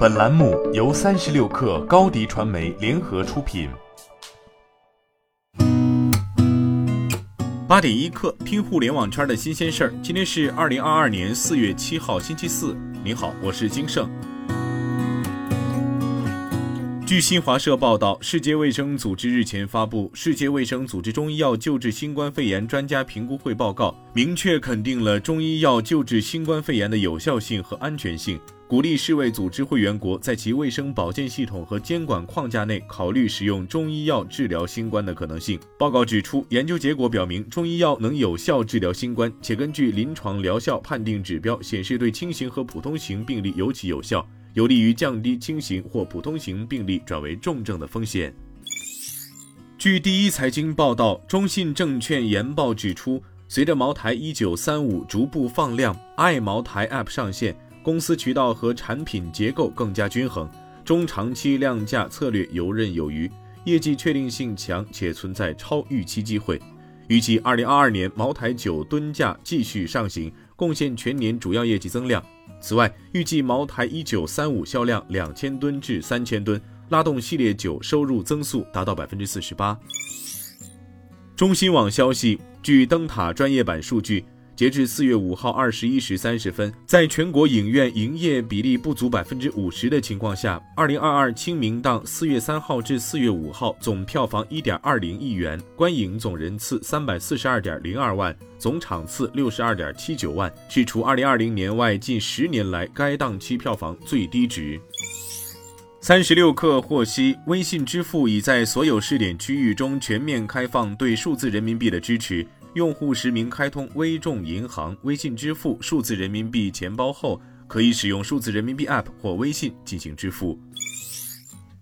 本栏目由三十六氪高低传媒联合出品。八点一刻，听互联网圈的新鲜事儿。今天是二零二二年四月七号，星期四。您好，我是金盛。据新华社报道，世界卫生组织日前发布《世界卫生组织中医药救治新冠肺炎专家评估会报告》，明确肯定了中医药救治新冠肺炎的有效性和安全性，鼓励世卫组织会员国在其卫生保健系统和监管框架内考虑使用中医药治疗新冠的可能性。报告指出，研究结果表明，中医药能有效治疗新冠，且根据临床疗效判定指标显示，对轻型和普通型病例尤其有效。有利于降低轻型或普通型病例转为重症的风险。据第一财经报道，中信证券研报指出，随着茅台一九三五逐步放量，爱茅台 App 上线，公司渠道和产品结构更加均衡，中长期量价策略游刃有余，业绩确定性强且存在超预期机会。预计二零二二年茅台酒吨价继续上行，贡献全年主要业绩增量。此外，预计茅台一九三五销量两千吨至三千吨，拉动系列酒收入增速达到百分之四十八。中新网消息，据灯塔专业版数据，截至四月五号二十一时三十分，在全国影院营业比例不足百分之五十的情况下，二零二二清明档四月三号至四月五号总票房一点二零亿元，观影总人次三百四十二点零二万。总场次六十二点七九万，是除二零二零年外近十年来该档期票房最低值。三十六氪获悉，微信支付已在所有试点区域中全面开放对数字人民币的支持，用户实名开通微众银行微信支付数字人民币钱包后，可以使用数字人民币 App 或微信进行支付。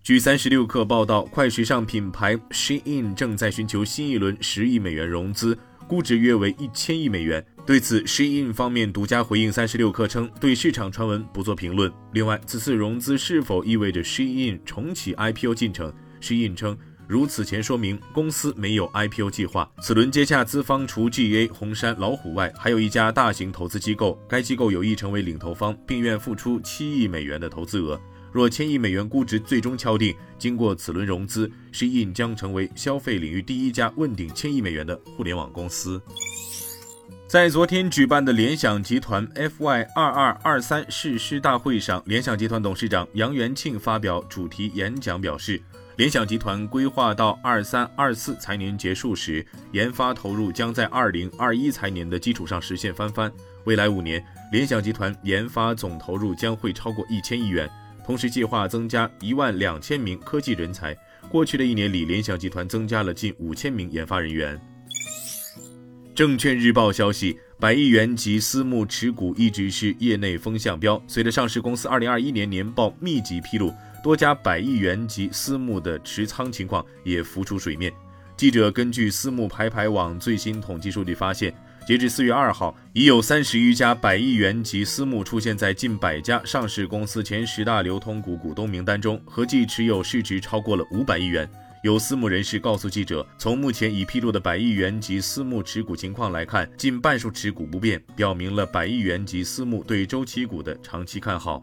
据三十六氪报道，快时尚品牌 Shein 正在寻求新一轮十亿美元融资。估值约为一千亿美元。对此，Shein 方面独家回应三十六氪称，对市场传闻不做评论。另外，此次融资是否意味着 Shein 重启 IPO 进程？Shein 称，如此前说明，公司没有 IPO 计划。此轮接洽资方除 GA、红杉、老虎外，还有一家大型投资机构，该机构有意成为领投方，并愿付出七亿美元的投资额。若千亿美元估值最终敲定，经过此轮融资，Shein 将成为消费领域第一家问鼎千亿美元的互联网公司。在昨天举办的联想集团 FY 二二二三誓师大会上，联想集团董事长杨元庆发表主题演讲，表示，联想集团规划到二三二四财年结束时，研发投入将在二零二一财年的基础上实现翻番。未来五年，联想集团研发总投入将会超过一千亿元。同时计划增加一万两千名科技人才。过去的一年里，联想集团增加了近五千名研发人员。证券日报消息，百亿元级私募持股一直是业内风向标。随着上市公司二零二一年年报密集披露，多家百亿元级私募的持仓情况也浮出水面。记者根据私募排排网最新统计数据发现。截至四月二号，已有三十余家百亿元级私募出现在近百家上市公司前十大流通股股东名单中，合计持有市值超过了五百亿元。有私募人士告诉记者，从目前已披露的百亿元级私募持股情况来看，近半数持股不变，表明了百亿元级私募对周期股的长期看好。